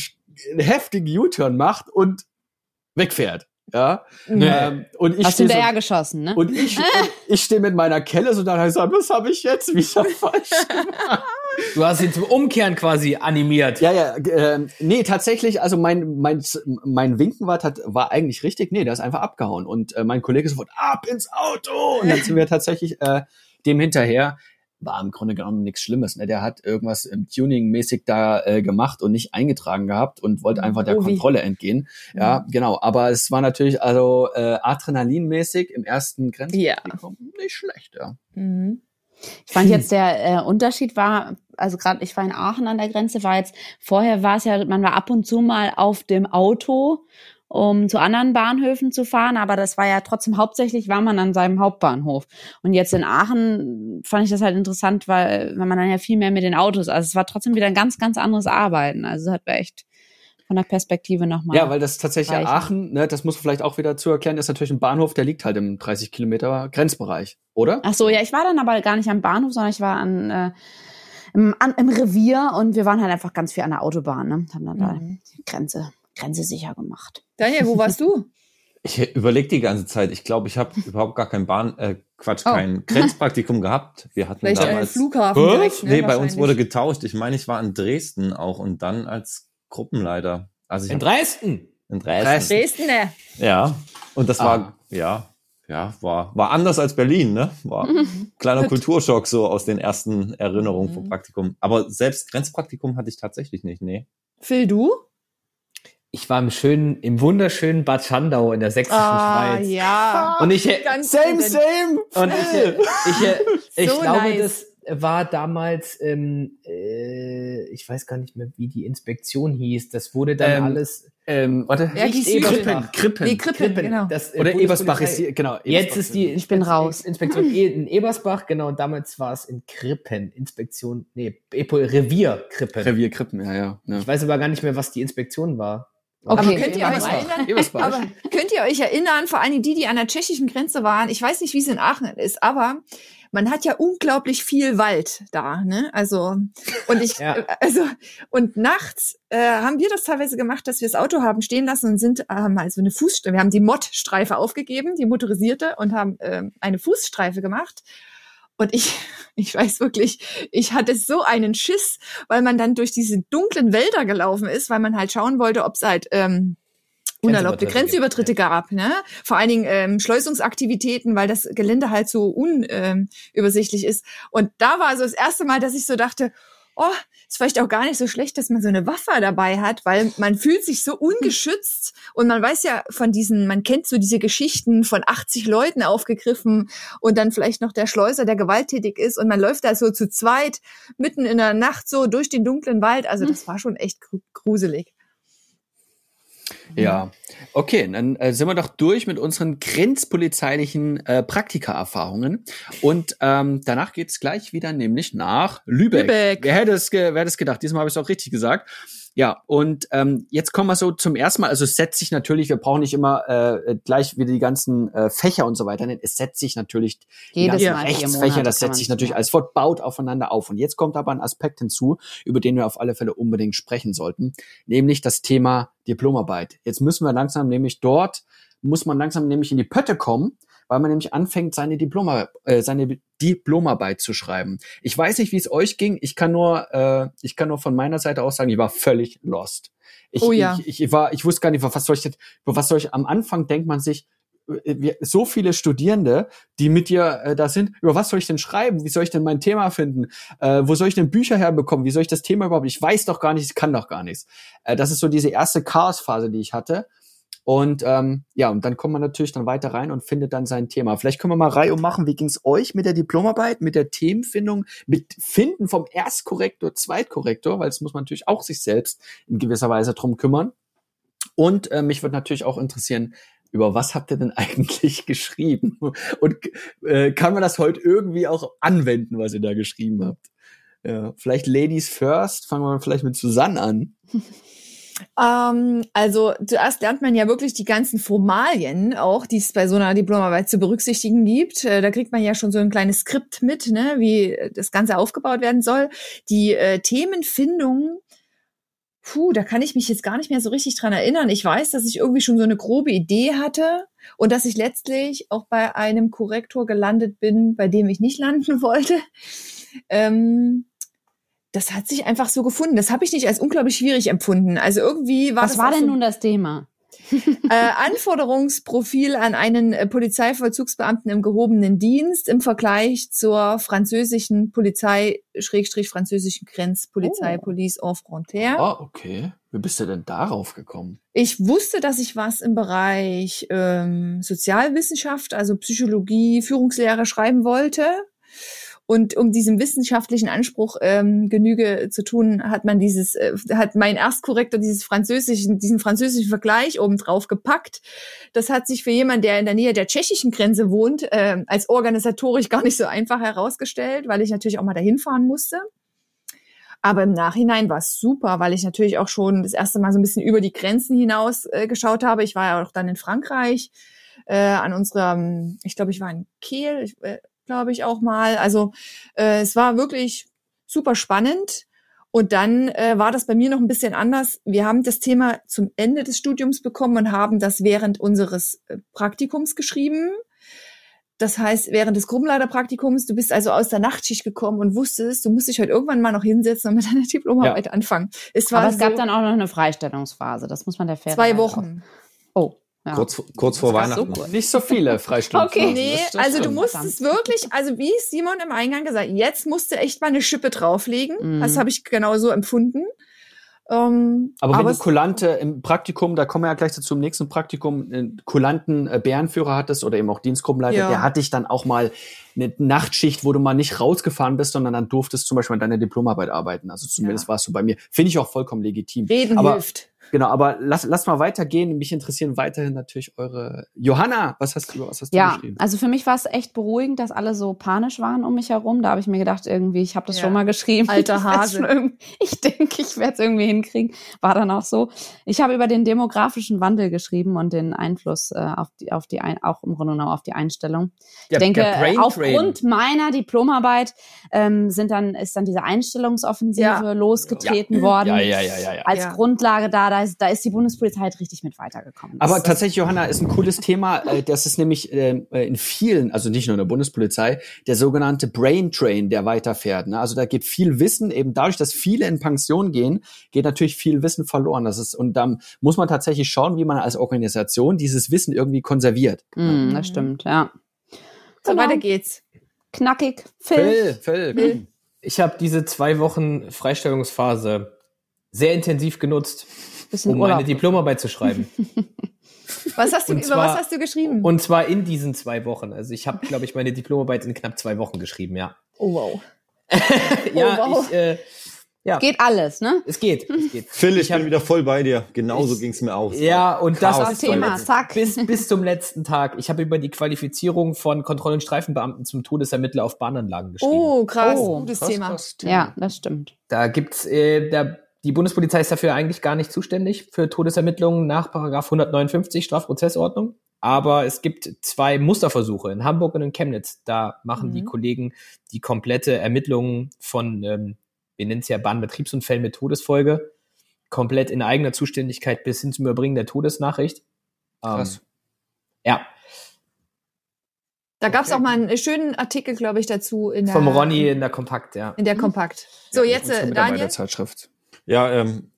einen heftigen U-Turn macht und wegfährt. Ja. Nee. Ähm, und ich Hast du hinterher so, geschossen, ne? Und ich, ich stehe mit meiner Kelle so da und sage, was habe ich jetzt wieder falsch gemacht? Du hast ihn zum Umkehren quasi animiert. Ja, ja, äh, nee, tatsächlich, also mein, mein, mein Winken war, war eigentlich richtig. Nee, der ist einfach abgehauen. Und äh, mein Kollege sofort, ab ins Auto! Und dann sind wir tatsächlich äh, dem hinterher. War im Grunde genommen nichts Schlimmes. Ne? Der hat irgendwas im Tuning-mäßig da äh, gemacht und nicht eingetragen gehabt und wollte einfach der oh, Kontrolle entgehen. Ja, mhm. genau. Aber es war natürlich also äh, Adrenalinmäßig im ersten Grenzpraktikum ja. nicht schlecht, ja. Mhm. Ich fand jetzt der äh, Unterschied war also gerade ich war in Aachen an der Grenze, war jetzt, vorher war es ja, man war ab und zu mal auf dem Auto, um zu anderen Bahnhöfen zu fahren, aber das war ja trotzdem hauptsächlich war man an seinem Hauptbahnhof. Und jetzt in Aachen fand ich das halt interessant, weil, weil man dann ja viel mehr mit den Autos, also es war trotzdem wieder ein ganz, ganz anderes Arbeiten. Also es hat mir echt von der Perspektive nochmal. Ja, weil das tatsächlich reichen. Aachen, ne, das muss man vielleicht auch wieder zu erklären, ist natürlich ein Bahnhof, der liegt halt im 30 Kilometer Grenzbereich, oder? Ach so, ja, ich war dann aber gar nicht am Bahnhof, sondern ich war an, äh, im, an, im Revier und wir waren halt einfach ganz viel an der Autobahn, ne? Haben dann mhm. da die Grenze, Grenze sicher gemacht. Daniel, wo warst du? Ich überlege die ganze Zeit. Ich glaube, ich habe überhaupt gar kein Bahn, äh, Quatsch, oh. kein Grenzpraktikum gehabt. Wir hatten Vielleicht damals Flughafen direkt, ne, Nee, bei uns wurde getauscht. Ich meine, ich war in Dresden auch und dann als Gruppenleiter. Also in Dresden. In Dresden. Dresden, ne? Ja. Und das ah. war, ja, ja, war, war anders als Berlin, ne? War ein kleiner Kulturschock so aus den ersten Erinnerungen vom mhm. Praktikum. Aber selbst Grenzpraktikum hatte ich tatsächlich nicht, nee. Phil, du? Ich war im schönen, im wunderschönen Bad Schandau in der sächsischen ah, Schweiz. ja. Und ich, same, same. Und ich, ich, ich, so glaube, nice. das, war damals, ähm, äh, ich weiß gar nicht mehr, wie die Inspektion hieß. Das wurde dann ähm, alles. Ähm, warte, ja, Krippen, Krippen. Nee, Krippen, Krippen genau. Das, äh, Oder Ebersbach ist die, genau. Ebersbach Jetzt ist die ich bin raus. Inspektion in Ebersbach, genau, und damals war es in Krippen. Inspektion, nee, Revier Krippen. Revier Krippen, ja, ja, ja. Ich weiß aber gar nicht mehr, was die Inspektion war. Okay. Aber könnt ihr, euch erinnern, aber könnt ihr euch erinnern, vor allem die, die an der tschechischen Grenze waren, ich weiß nicht, wie es in Aachen ist, aber man hat ja unglaublich viel Wald da, ne? Also und ich, ja. Äh, also und nachts äh, haben wir das teilweise gemacht, dass wir das Auto haben stehen lassen und sind ähm, also eine Fußstreife. Wir haben die Mod-Streife aufgegeben, die motorisierte, und haben äh, eine Fußstreife gemacht. Und ich, ich weiß wirklich, ich hatte so einen Schiss, weil man dann durch diese dunklen Wälder gelaufen ist, weil man halt schauen wollte, ob es halt ähm, unerlaubte Grenzübertritte gab, ne? Vor allen Dingen ähm, Schleusungsaktivitäten, weil das Gelände halt so unübersichtlich ähm, ist. Und da war so das erste Mal, dass ich so dachte, oh, ist vielleicht auch gar nicht so schlecht, dass man so eine Waffe dabei hat, weil man fühlt sich so ungeschützt und man weiß ja von diesen, man kennt so diese Geschichten von 80 Leuten aufgegriffen und dann vielleicht noch der Schleuser, der gewalttätig ist und man läuft da so zu zweit mitten in der Nacht so durch den dunklen Wald. Also das war schon echt gruselig. Ja, okay, dann äh, sind wir doch durch mit unseren grenzpolizeilichen äh, Praktika-Erfahrungen. Und ähm, danach geht's gleich wieder nämlich nach Lübeck. Lübeck. Wer hätte es, wer hätte es gedacht? Diesmal habe ich es auch richtig gesagt. Ja, und ähm, jetzt kommen wir so zum ersten Mal, also es setzt sich natürlich, wir brauchen nicht immer äh, gleich wieder die ganzen äh, Fächer und so weiter, denn es setzt sich natürlich Jedes die ganzen Rechtsfächer, das setzt sich natürlich als Wort, baut aufeinander auf. Und jetzt kommt aber ein Aspekt hinzu, über den wir auf alle Fälle unbedingt sprechen sollten, nämlich das Thema Diplomarbeit. Jetzt müssen wir langsam nämlich dort, muss man langsam nämlich in die Pötte kommen, weil man nämlich anfängt, seine, Diploma, äh, seine Diplomarbeit zu schreiben. Ich weiß nicht, wie es euch ging. Ich kann nur, äh, ich kann nur von meiner Seite aus sagen, ich war völlig lost. Ich, oh ja. ich, ich war, ich wusste gar nicht, was soll ich jetzt, was soll ich, am Anfang denkt man sich, äh, so viele Studierende, die mit dir äh, da sind, über was soll ich denn schreiben? Wie soll ich denn mein Thema finden? Äh, wo soll ich denn Bücher herbekommen? Wie soll ich das Thema überhaupt? Ich weiß doch gar nichts, ich kann doch gar nichts. Äh, das ist so diese erste Chaosphase, die ich hatte. Und ähm, ja, und dann kommt man natürlich dann weiter rein und findet dann sein Thema. Vielleicht können wir mal Reihe machen, wie ging's euch mit der Diplomarbeit, mit der Themenfindung, mit Finden vom Erstkorrektor, Zweitkorrektor, weil es muss man natürlich auch sich selbst in gewisser Weise drum kümmern. Und äh, mich würde natürlich auch interessieren, über was habt ihr denn eigentlich geschrieben? Und äh, kann man das heute irgendwie auch anwenden, was ihr da geschrieben habt? Ja, vielleicht Ladies first, fangen wir vielleicht mit Susanne an. Ähm, also zuerst lernt man ja wirklich die ganzen Formalien auch, die es bei so einer Diplomarbeit zu berücksichtigen gibt. Äh, da kriegt man ja schon so ein kleines Skript mit, ne, wie das Ganze aufgebaut werden soll. Die äh, Themenfindung, puh, da kann ich mich jetzt gar nicht mehr so richtig dran erinnern. Ich weiß, dass ich irgendwie schon so eine grobe Idee hatte und dass ich letztlich auch bei einem Korrektor gelandet bin, bei dem ich nicht landen wollte. Ähm, das hat sich einfach so gefunden. Das habe ich nicht als unglaublich schwierig empfunden. Also irgendwie war Was das war denn so nun das Thema? äh, Anforderungsprofil an einen äh, Polizeivollzugsbeamten im gehobenen Dienst im Vergleich zur französischen Polizei, Schrägstrich französischen Grenzpolizei, oh. Police en Frontière. Ah, oh, okay. Wie bist du denn darauf gekommen? Ich wusste, dass ich was im Bereich ähm, Sozialwissenschaft, also Psychologie, Führungslehre schreiben wollte Und um diesem wissenschaftlichen Anspruch ähm, Genüge zu tun, hat man dieses, äh, hat mein Erstkorrektor dieses französischen, diesen französischen Vergleich oben drauf gepackt. Das hat sich für jemanden, der in der Nähe der tschechischen Grenze wohnt, äh, als organisatorisch gar nicht so einfach herausgestellt, weil ich natürlich auch mal dahin fahren musste. Aber im Nachhinein war es super, weil ich natürlich auch schon das erste Mal so ein bisschen über die Grenzen hinaus äh, geschaut habe. Ich war ja auch dann in Frankreich äh, an unserem, ich glaube, ich war in Kiel, ich, äh, glaube ich auch mal. Also äh, es war wirklich super spannend. Und dann äh, war das bei mir noch ein bisschen anders. Wir haben das Thema zum Ende des Studiums bekommen und haben das während unseres äh, Praktikums geschrieben. Das heißt, während des Gruppenleiterpraktikums, du bist also aus der Nachtschicht gekommen und wusstest, du musst dich heute irgendwann mal noch hinsetzen und mit deiner Diplomarbeit ja. anfangen. Es war Aber es so gab dann auch noch eine Freistellungsphase, das muss man der Fairness Zwei Wochen. Oh. Ja. Kurz, kurz vor Weihnachten. So nicht so viele Freistunden. okay, nee, also du musstest wirklich, also wie Simon im Eingang gesagt, jetzt musst du echt mal eine Schippe drauflegen. Mhm. Das habe ich genau so empfunden. Ähm, aber, aber wenn du Kulante im Praktikum, da kommen wir ja gleich dazu im nächsten Praktikum, einen kulanten äh, Bärenführer hattest oder eben auch Dienstgruppenleiter, ja. der hat dich dann auch mal eine Nachtschicht, wo du mal nicht rausgefahren bist, sondern dann durftest zum Beispiel an deiner Diplomarbeit arbeiten. Also zumindest ja. warst du bei mir. Finde ich auch vollkommen legitim. Reden aber, hilft. Genau, aber lass, lass mal weitergehen. Mich interessieren weiterhin natürlich eure. Johanna, was hast du, was hast ja, du geschrieben? Also für mich war es echt beruhigend, dass alle so panisch waren um mich herum. Da habe ich mir gedacht, irgendwie, ich habe das ja. schon mal geschrieben. Alter Hase. Ich denke, ich werde es irgendwie hinkriegen. War dann auch so. Ich habe über den demografischen Wandel geschrieben und den Einfluss äh, auf die, auf die ein, auch im Grunde genommen auf die Einstellung. Ich denke, aufgrund meiner Diplomarbeit ähm, sind dann ist dann diese Einstellungsoffensive ja. losgetreten ja. worden. Ja, ja, ja, ja, ja. Als Grundlage da da ist, da ist die Bundespolizei halt richtig mit weitergekommen. Aber tatsächlich, Johanna, ist ein cooles Thema. Äh, das ist nämlich äh, in vielen, also nicht nur in der Bundespolizei, der sogenannte Brain Train, der weiterfährt. Ne? Also da geht viel Wissen, eben dadurch, dass viele in Pension gehen, geht natürlich viel Wissen verloren. Das ist, und dann muss man tatsächlich schauen, wie man als Organisation dieses Wissen irgendwie konserviert. Mm, das stimmt, ja. So, genau. weiter geht's. Knackig. Phil. Phil, Phil. Phil. Ich habe diese zwei Wochen Freistellungsphase sehr intensiv genutzt um Urlaub. meine Diplomarbeit zu schreiben. was hast du, und über was hast du geschrieben? Und zwar in diesen zwei Wochen. Also ich habe, glaube ich, meine Diplomarbeit in knapp zwei Wochen geschrieben, ja. Oh wow. ja, oh, wow. ich, äh, ja. Geht alles, ne? Es geht, es geht. Phil, ich, ich bin wieder voll bei dir. Genauso ging es mir auch. Ja, und Chaos das ist Thema. Zack. Bis, bis zum letzten Tag. Ich habe über die Qualifizierung von Kontroll- und Streifenbeamten zum Todesermittler auf Bahnanlagen geschrieben. Oh, krass, oh, gutes krass, Thema. Krass. Ja, das stimmt. Da gibt's, äh, da die Bundespolizei ist dafür eigentlich gar nicht zuständig für Todesermittlungen nach Paragraph 159 Strafprozessordnung. Aber es gibt zwei Musterversuche in Hamburg und in Chemnitz. Da machen mhm. die Kollegen die komplette Ermittlung von, ähm, wir nennen es ja Bahnbetriebsunfällen mit Todesfolge, komplett in eigener Zuständigkeit bis hin zum Überbringen der Todesnachricht. Krass. Ähm, ja. Da gab es okay. auch mal einen schönen Artikel, glaube ich, dazu in der vom Ronny in der Kompakt, ja. In der Kompakt. So ja, jetzt äh, Daniel. Zeitschrift. Ja, ähm,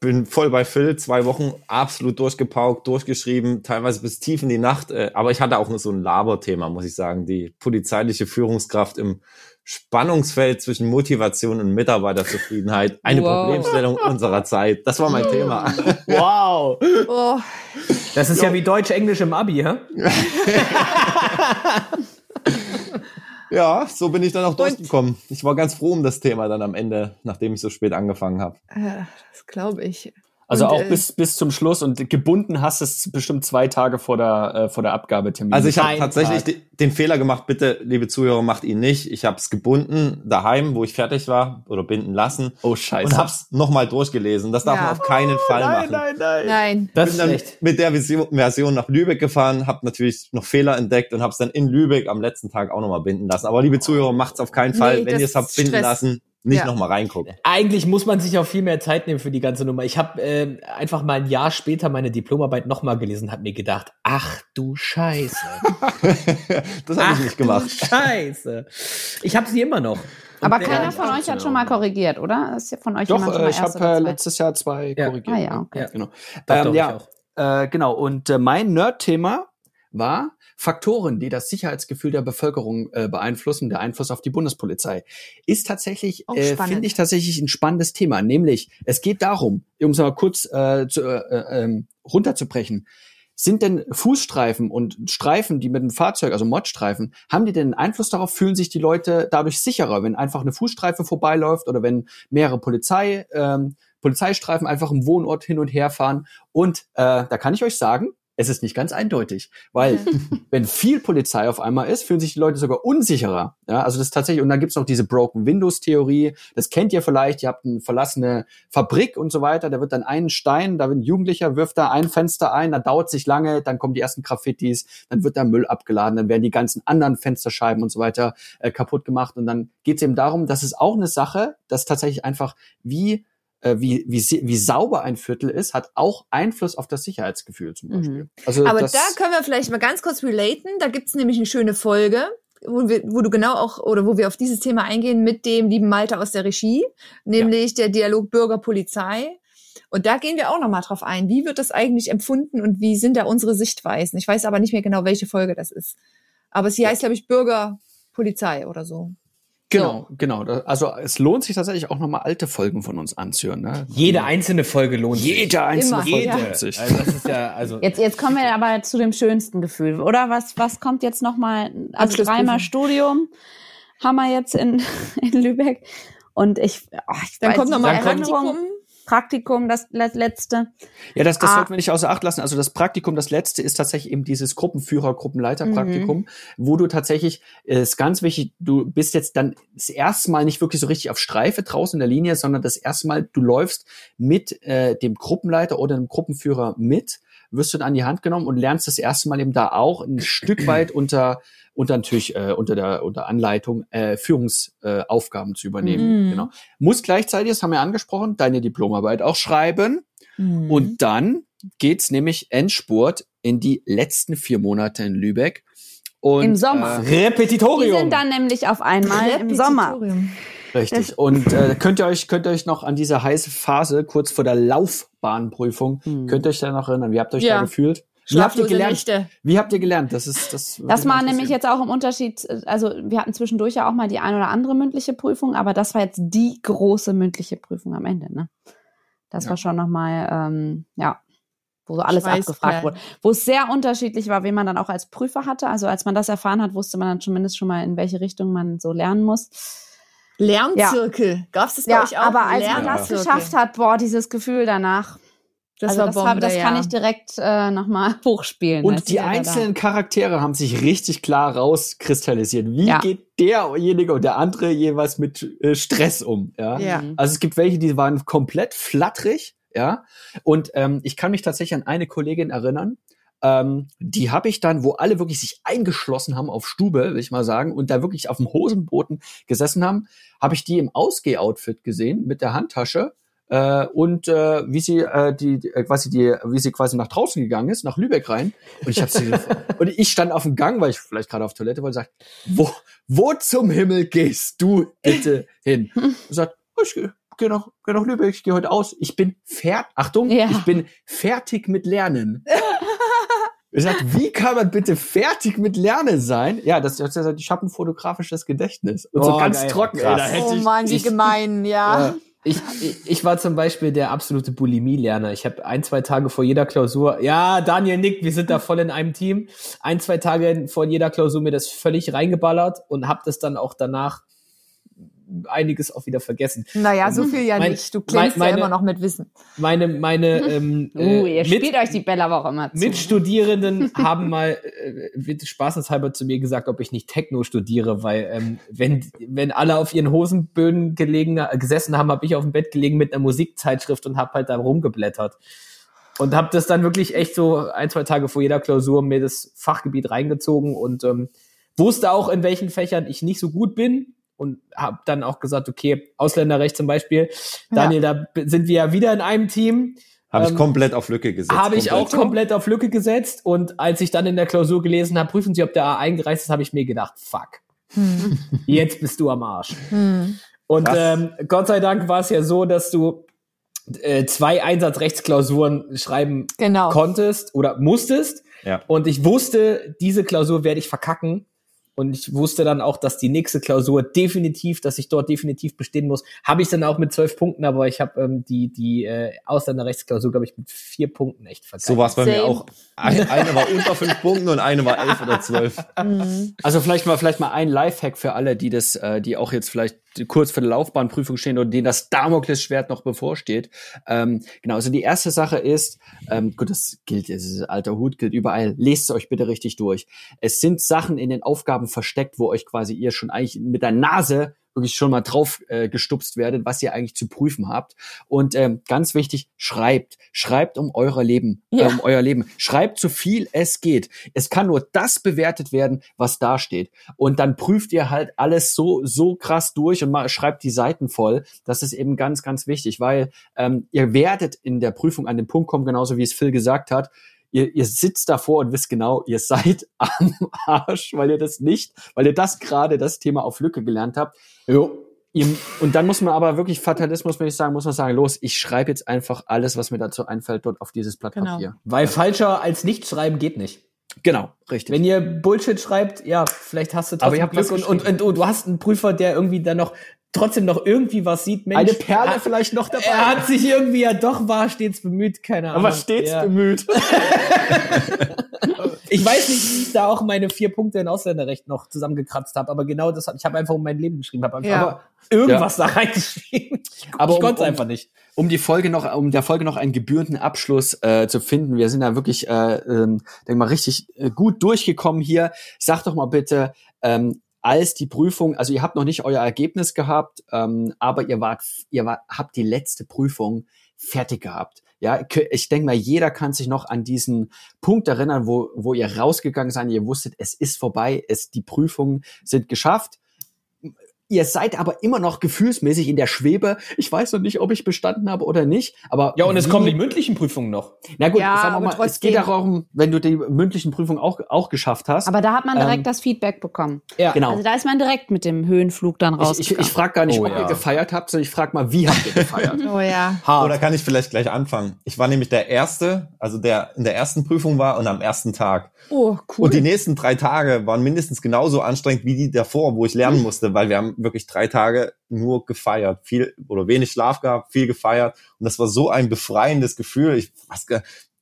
bin voll bei Phil, zwei Wochen absolut durchgepaukt, durchgeschrieben, teilweise bis tief in die Nacht. Äh, aber ich hatte auch nur so ein Laberthema, muss ich sagen. Die polizeiliche Führungskraft im Spannungsfeld zwischen Motivation und Mitarbeiterzufriedenheit. Eine wow. Problemstellung unserer Zeit. Das war mein Thema. Wow. Oh. Das ist ja, ja wie Deutsch-Englisch im Abi, hä? Ja, so bin ich dann auch durchgekommen. Ich war ganz froh um das Thema dann am Ende, nachdem ich so spät angefangen habe. Äh, das glaube ich. Also und, auch äh, bis, bis zum Schluss und gebunden hast es bestimmt zwei Tage vor der, äh, vor der Abgabetermin. Also ich habe tatsächlich Tag. den Fehler gemacht, bitte, liebe Zuhörer, macht ihn nicht. Ich habe es gebunden daheim, wo ich fertig war oder binden lassen. Oh scheiße. Und hab's nochmal durchgelesen. Das darf ja. man auf keinen Fall oh, nein, machen. Nein, nein, nein. Das Bin dann schlecht. mit der Version nach Lübeck gefahren, habe natürlich noch Fehler entdeckt und habe es dann in Lübeck am letzten Tag auch nochmal binden lassen. Aber liebe Zuhörer, macht's auf keinen Fall. Nee, Wenn ihr es habt binden lassen, nicht ja. nochmal reingucken. Eigentlich muss man sich auch viel mehr Zeit nehmen für die ganze Nummer. Ich habe äh, einfach mal ein Jahr später meine Diplomarbeit nochmal gelesen, habe mir gedacht, ach du Scheiße. das habe ich nicht gemacht. Du Scheiße. Ich habe sie immer noch. Aber keiner von euch hat schon mal korrigiert, oder? Ist ja von euch Doch, äh, ich habe äh, letztes Jahr zwei ja. korrigiert. Ah ja, okay. Ja, genau. Doch, ähm, doch, ja, äh, genau. Und äh, mein Nerd-Thema war Faktoren, die das Sicherheitsgefühl der Bevölkerung äh, beeinflussen, der Einfluss auf die Bundespolizei, ist tatsächlich, äh, finde ich tatsächlich ein spannendes Thema. Nämlich, es geht darum, um es mal kurz äh, zu, äh, äh, runterzubrechen, sind denn Fußstreifen und Streifen, die mit dem Fahrzeug, also Modstreifen, haben die denn einen Einfluss darauf? Fühlen sich die Leute dadurch sicherer, wenn einfach eine Fußstreife vorbeiläuft oder wenn mehrere Polizei, ähm, Polizeistreifen einfach im Wohnort hin und her fahren? Und äh, da kann ich euch sagen, es ist nicht ganz eindeutig, weil wenn viel Polizei auf einmal ist, fühlen sich die Leute sogar unsicherer. Ja, also das ist tatsächlich, und dann gibt's noch diese Broken Windows Theorie, das kennt ihr vielleicht, ihr habt eine verlassene Fabrik und so weiter, da wird dann ein Stein, da wird ein Jugendlicher, wirft da ein Fenster ein, dann dauert sich lange, dann kommen die ersten Graffitis, dann wird da Müll abgeladen, dann werden die ganzen anderen Fensterscheiben und so weiter äh, kaputt gemacht. Und dann geht's eben darum, dass es auch eine Sache, dass tatsächlich einfach wie wie, wie, wie sauber ein Viertel ist, hat auch Einfluss auf das Sicherheitsgefühl zum Beispiel. Mhm. Also Aber da können wir vielleicht mal ganz kurz relaten. Da gibt's nämlich eine schöne Folge, wo, wir, wo du genau auch oder wo wir auf dieses Thema eingehen mit dem lieben Malte aus der Regie, nämlich ja. der Dialog Bürger-Polizei. Und da gehen wir auch nochmal drauf ein. Wie wird das eigentlich empfunden und wie sind da unsere Sichtweisen? Ich weiß aber nicht mehr genau, welche Folge das ist. Aber sie heißt, glaube ich, Bürgerpolizei oder so. Genau, so. genau. Also es lohnt sich tatsächlich auch nochmal alte Folgen von uns anzuhören. Ne? Jede einzelne Folge lohnt sich. Jede einzelne Immer. Folge Jede. lohnt sich. Also das ist ja, also jetzt, jetzt kommen wir aber zu dem schönsten Gefühl, oder? Was, was kommt jetzt nochmal? Also dreimal Studium haben wir jetzt in, in Lübeck. Und ich, oh, ich dann weiß, kommt nochmal Praktikum. Praktikum, das letzte. Ja, das, das ah. sollten wir nicht außer Acht lassen. Also das Praktikum, das letzte ist tatsächlich eben dieses Gruppenführer, Gruppenleiter-Praktikum, mhm. wo du tatsächlich, äh, ist ganz wichtig, du bist jetzt dann das erste Mal nicht wirklich so richtig auf Streife draußen in der Linie, sondern das erste Mal, du läufst mit äh, dem Gruppenleiter oder dem Gruppenführer mit, wirst du dann an die Hand genommen und lernst das erste Mal eben da auch ein Stück weit unter und natürlich äh, unter der unter Anleitung äh, Führungsaufgaben äh, zu übernehmen. Mhm. Genau. Muss gleichzeitig, das haben wir angesprochen, deine Diplomarbeit auch schreiben. Mhm. Und dann geht's nämlich Endspurt in die letzten vier Monate in Lübeck. Und, Im Sommer. Äh, Repetitorium. Die sind dann nämlich auf einmal im Sommer. Richtig. Und äh, könnt ihr euch könnt ihr euch noch an diese heiße Phase kurz vor der Laufbahnprüfung mhm. könnt ihr euch da noch erinnern? Wie habt ihr euch ja. da gefühlt? Wie habt ihr gelernt? Nächte. Wie habt ihr gelernt? Das ist das. Das war nämlich jetzt auch im Unterschied. Also wir hatten zwischendurch ja auch mal die ein oder andere mündliche Prüfung, aber das war jetzt die große mündliche Prüfung am Ende. Ne? Das ja. war schon noch mal ähm, ja, wo so alles abgefragt wurde, wo es sehr unterschiedlich war, wen man dann auch als Prüfer hatte. Also als man das erfahren hat, wusste man dann zumindest schon mal, in welche Richtung man so lernen muss. Lernzirkel. Ja. Gab es das bei ja, euch auch? Aber als man das geschafft hat, boah, dieses Gefühl danach. Das, also war das, Bombe, hab, das ja. kann ich direkt äh, nochmal hochspielen. Und die einzelnen Charaktere haben sich richtig klar rauskristallisiert. Wie ja. geht derjenige und der andere jeweils mit äh, Stress um? Ja? ja. Also es gibt welche, die waren komplett flatterig, ja. Und ähm, ich kann mich tatsächlich an eine Kollegin erinnern, ähm, die habe ich dann, wo alle wirklich sich eingeschlossen haben auf Stube, will ich mal sagen, und da wirklich auf dem Hosenboden gesessen haben, habe ich die im Ausgeh-Outfit gesehen mit der Handtasche äh, und äh, wie sie äh, die, äh, quasi die wie sie quasi nach draußen gegangen ist nach Lübeck rein. Und ich habe sie und ich stand auf dem Gang weil ich vielleicht gerade auf Toilette wollte sagt wo wo zum Himmel gehst du bitte hin? Und sagt oh, ich gehe geh nach, geh nach Lübeck ich gehe heute aus. Ich bin fertig Achtung ja. ich bin fertig mit Lernen Ich sag, wie kann man bitte fertig mit Lernen sein? Ja, das, das ist ich habe ein fotografisches Gedächtnis. Und oh, so ganz geil. trocken, ey, da hätte oh Mann, wie gemein, ja. ja. Ich, ich, ich war zum Beispiel der absolute Bulimie-Lerner. Ich habe ein, zwei Tage vor jeder Klausur, ja, Daniel nickt, wir sind da voll in einem Team, ein, zwei Tage vor jeder Klausur mir das völlig reingeballert und habe das dann auch danach einiges auch wieder vergessen. Naja, so viel ja mein, nicht. Du klingst meine, ja immer noch mit Wissen. Meine, meine, ähm, uh, ihr äh, mit, spielt euch die Bälle aber auch immer zu. Mitstudierenden haben mal äh, spaßenshalber zu mir gesagt, ob ich nicht Techno studiere, weil ähm, wenn, wenn alle auf ihren Hosenböden gelegen, äh, gesessen haben, habe ich auf dem Bett gelegen mit einer Musikzeitschrift und habe halt da rumgeblättert. Und habe das dann wirklich echt so ein, zwei Tage vor jeder Klausur mir das Fachgebiet reingezogen und ähm, wusste auch, in welchen Fächern ich nicht so gut bin und habe dann auch gesagt, okay, Ausländerrecht zum Beispiel. Daniel, ja. da sind wir ja wieder in einem Team. Habe ich ähm, komplett auf Lücke gesetzt. Habe ich auch komplett auf Lücke gesetzt. Und als ich dann in der Klausur gelesen habe, prüfen Sie, ob der A eingereicht ist, habe ich mir gedacht, fuck. Hm. Jetzt bist du am Arsch. Hm. Und ähm, Gott sei Dank war es ja so, dass du äh, zwei Einsatzrechtsklausuren schreiben genau. konntest oder musstest. Ja. Und ich wusste, diese Klausur werde ich verkacken. Und ich wusste dann auch, dass die nächste Klausur definitiv, dass ich dort definitiv bestehen muss. Habe ich dann auch mit zwölf Punkten, aber ich habe ähm, die die äh, Ausländerrechtsklausur, glaube ich, mit vier Punkten echt vergeigt. So war es bei Same. mir auch. Eine, eine war unter fünf Punkten und eine war elf oder zwölf. Mhm. Also vielleicht mal vielleicht mal ein Lifehack für alle, die das, äh, die auch jetzt vielleicht kurz vor der Laufbahnprüfung stehen oder denen das Damoklesschwert noch bevorsteht. Ähm, genau, also die erste Sache ist, ähm, gut, das gilt, das ist alter Hut, gilt überall. Lest es euch bitte richtig durch. Es sind Sachen in den Aufgaben versteckt, wo euch quasi ihr schon eigentlich mit der Nase wirklich schon mal drauf äh, gestupst werdet, was ihr eigentlich zu prüfen habt. Und ähm, ganz wichtig, schreibt. Schreibt um euer Leben, ja. äh, um euer Leben. Schreibt so viel es geht. Es kann nur das bewertet werden, was da steht. Und dann prüft ihr halt alles so, so krass durch und mal schreibt die Seiten voll. Das ist eben ganz, ganz wichtig, weil ähm, ihr werdet in der Prüfung an den Punkt kommen, genauso wie es Phil gesagt hat, ihr, ihr sitzt davor und wisst genau, ihr seid am Arsch, weil ihr das nicht, weil ihr das gerade das Thema auf Lücke gelernt habt. Jo. Und dann muss man aber wirklich Fatalismus, wenn ich sagen, muss man sagen, los, ich schreibe jetzt einfach alles, was mir dazu einfällt, dort auf dieses Blatt genau. Papier. Weil falscher als nicht schreiben geht nicht. Genau, richtig. Wenn ihr Bullshit schreibt, ja, vielleicht hast du trotzdem Glück und, und, und, und, du hast einen Prüfer, der irgendwie dann noch trotzdem noch irgendwie was sieht. Mensch, Eine Perle hat, vielleicht noch dabei. Er hat sich irgendwie ja doch war stets bemüht, keine Ahnung. Aber stets ja. bemüht. ich weiß nicht, wie ich da auch meine vier Punkte in Ausländerrecht noch zusammengekratzt habe, aber genau das, ich habe einfach um mein Leben geschrieben, habe einfach ja. irgendwas ja. da reingeschrieben. aber ich um, konnte um, einfach nicht. Um die Folge noch, um der Folge noch einen gebührenden Abschluss äh, zu finden, wir sind da wirklich, äh, ähm, denk mal, richtig äh, gut durchgekommen hier. Sag doch mal bitte, ähm, als die Prüfung, also ihr habt noch nicht euer Ergebnis gehabt, ähm, aber ihr wart, ihr war, habt die letzte Prüfung fertig gehabt. Ja, ich denke mal, jeder kann sich noch an diesen Punkt erinnern, wo, wo ihr rausgegangen seid, ihr wusstet, es ist vorbei, es, die Prüfungen sind geschafft. Ihr seid aber immer noch gefühlsmäßig in der Schwebe. Ich weiß noch nicht, ob ich bestanden habe oder nicht. Aber ja, und es kommen die mündlichen Prüfungen noch. Na gut, ja, sagen wir mal, trotzdem. es geht darum, wenn du die mündlichen Prüfungen auch, auch geschafft hast. Aber da hat man direkt ähm, das Feedback bekommen. Ja, genau. Also da ist man direkt mit dem Höhenflug dann raus. Ich, ich, ich frage gar nicht, oh, ob ja. ihr gefeiert habt, sondern ich frage mal, wie habt ihr gefeiert? oh ja. Hart. Oder kann ich vielleicht gleich anfangen? Ich war nämlich der Erste, also der in der ersten Prüfung war und am ersten Tag. Oh, cool. Und die nächsten drei Tage waren mindestens genauso anstrengend wie die davor, wo ich lernen musste, weil wir haben wirklich drei Tage nur gefeiert, viel oder wenig Schlaf gehabt, viel gefeiert und das war so ein befreiendes Gefühl. Ich was,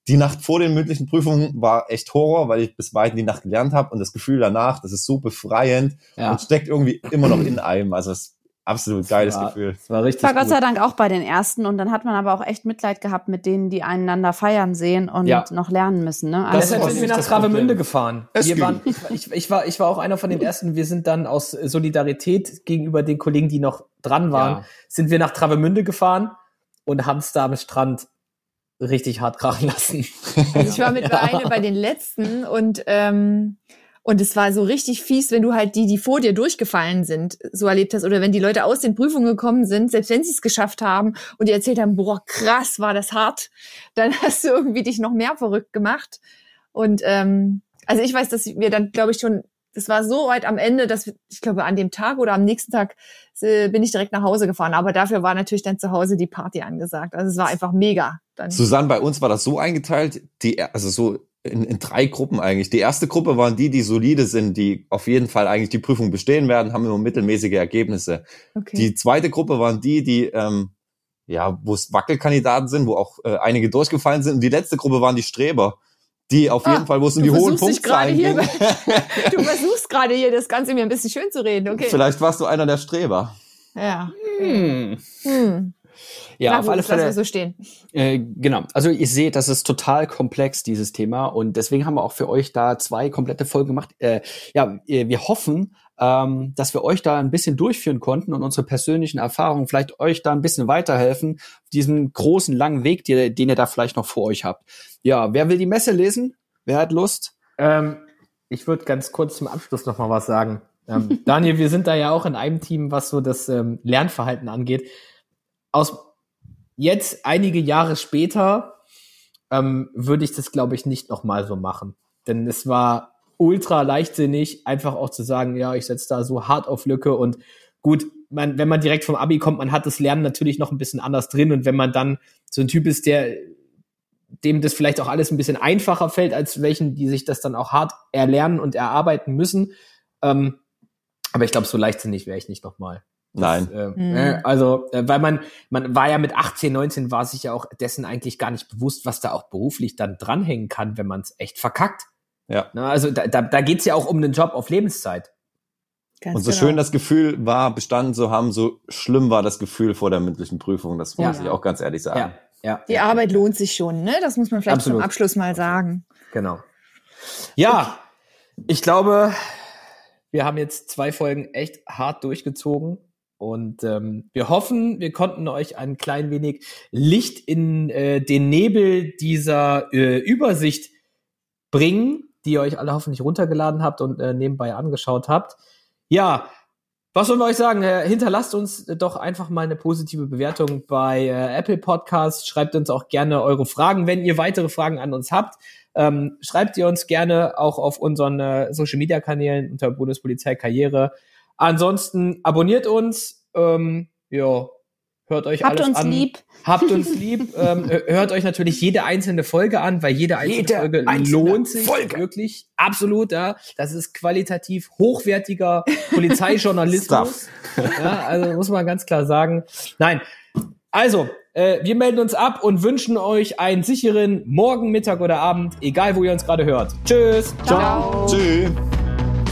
die Nacht vor den mündlichen Prüfungen war echt Horror, weil ich bis weit in die Nacht gelernt habe und das Gefühl danach, das ist so befreiend ja. und steckt irgendwie immer noch in einem. Also es absolut geiles war, Gefühl. Das war richtig. War Gott sei Dank auch bei den ersten und dann hat man aber auch echt Mitleid gehabt mit denen, die einander feiern sehen und ja. noch lernen müssen. Ne? Also Deshalb sind wir nach Travemünde gefahren. Wir waren, ich, ich, war, ich war auch einer von den ersten. Wir sind dann aus Solidarität gegenüber den Kollegen, die noch dran waren, ja. sind wir nach Travemünde gefahren und haben es da am Strand richtig hart krachen lassen. Also ich war mit ja. einer bei den letzten und ähm, und es war so richtig fies, wenn du halt die, die vor dir durchgefallen sind, so erlebt hast. Oder wenn die Leute aus den Prüfungen gekommen sind, selbst wenn sie es geschafft haben und die erzählt haben, boah, krass, war das hart, dann hast du irgendwie dich noch mehr verrückt gemacht. Und ähm, also ich weiß, dass wir dann, glaube ich, schon, das war so weit am Ende, dass wir, ich glaube, an dem Tag oder am nächsten Tag äh, bin ich direkt nach Hause gefahren. Aber dafür war natürlich dann zu Hause die Party angesagt. Also es war einfach mega. Dann. Susanne, bei uns war das so eingeteilt, die, also so in, in drei Gruppen eigentlich. Die erste Gruppe waren die, die solide sind, die auf jeden Fall eigentlich die Prüfung bestehen werden, haben immer mittelmäßige Ergebnisse. Okay. Die zweite Gruppe waren die, die ähm, ja, wo es Wackelkandidaten sind, wo auch äh, einige durchgefallen sind. Und die letzte Gruppe waren die Streber, die auf ah, jeden Fall, wo es um die hohen Punktzahlen ging. du versuchst gerade hier das Ganze mir ein bisschen schön zu reden, okay. Vielleicht warst du einer der Streber. Ja. Hm. Hm. Ja, Na, auf alle Fälle. so stehen. Äh, genau. Also ihr seht, das ist total komplex, dieses Thema. Und deswegen haben wir auch für euch da zwei komplette Folgen gemacht. Äh, ja, wir hoffen, ähm, dass wir euch da ein bisschen durchführen konnten und unsere persönlichen Erfahrungen vielleicht euch da ein bisschen weiterhelfen, auf diesem großen, langen Weg, den, den ihr da vielleicht noch vor euch habt. Ja, wer will die Messe lesen? Wer hat Lust? Ähm, ich würde ganz kurz zum Abschluss noch mal was sagen. Ähm, Daniel, wir sind da ja auch in einem Team, was so das ähm, Lernverhalten angeht aus jetzt einige Jahre später ähm, würde ich das, glaube ich, nicht nochmal so machen. Denn es war ultra leichtsinnig, einfach auch zu sagen, ja, ich setze da so hart auf Lücke und gut, man, wenn man direkt vom Abi kommt, man hat das Lernen natürlich noch ein bisschen anders drin und wenn man dann so ein Typ ist, der dem das vielleicht auch alles ein bisschen einfacher fällt, als welchen, die sich das dann auch hart erlernen und erarbeiten müssen, Ähm, aber ich glaube, so leichtsinnig wäre ich nicht nochmal. Nein. Äh, mhm. äh, also, äh, weil man, man war ja mit 18, 19, war sich ja auch dessen eigentlich gar nicht bewusst, was da auch beruflich dann dranhängen kann, wenn man es echt verkackt. Ja. Na, also da, da, da geht ja auch um einen Job auf Lebenszeit. Ganz und so genau. schön das Gefühl war, bestanden zu haben, so schlimm war das Gefühl vor der mündlichen Prüfung. Das muss ja. ich auch ganz ehrlich sagen. Ja. Ja. Die Arbeit lohnt sich schon, ne? Das muss man vielleicht Absolut. zum Abschluss mal sagen. Genau. Ja, ich glaube, wir haben jetzt zwei Folgen echt hart durchgezogen. Und ähm, wir hoffen, wir konnten euch ein klein wenig Licht in äh, den Nebel dieser äh, Übersicht bringen, die ihr euch alle hoffentlich runtergeladen habt und äh, nebenbei angeschaut habt. Ja, was sollen wir euch sagen? Äh, hinterlasst uns doch einfach mal eine positive Bewertung bei äh, Apple Podcasts. Schreibt uns auch gerne eure Fragen, wenn ihr weitere Fragen an uns habt. Ähm, schreibt ihr uns gerne auch auf unseren äh, Social Media Kanälen unter Bundespolizei Karriere. Ansonsten abonniert uns. Ähm, ja, Hört euch Habt alles uns an. lieb. Habt uns lieb. ähm, hört euch natürlich jede einzelne Folge an, weil jede einzelne jede Folge einzelne lohnt sich Folge. wirklich. Absolut, ja. Das ist qualitativ hochwertiger Polizeijournalismus. ja, also muss man ganz klar sagen. Nein. Also, äh, wir melden uns ab und wünschen euch einen sicheren Morgen, Mittag oder Abend, egal wo ihr uns gerade hört. Tschüss. Ciao. Ciao. Tschüss.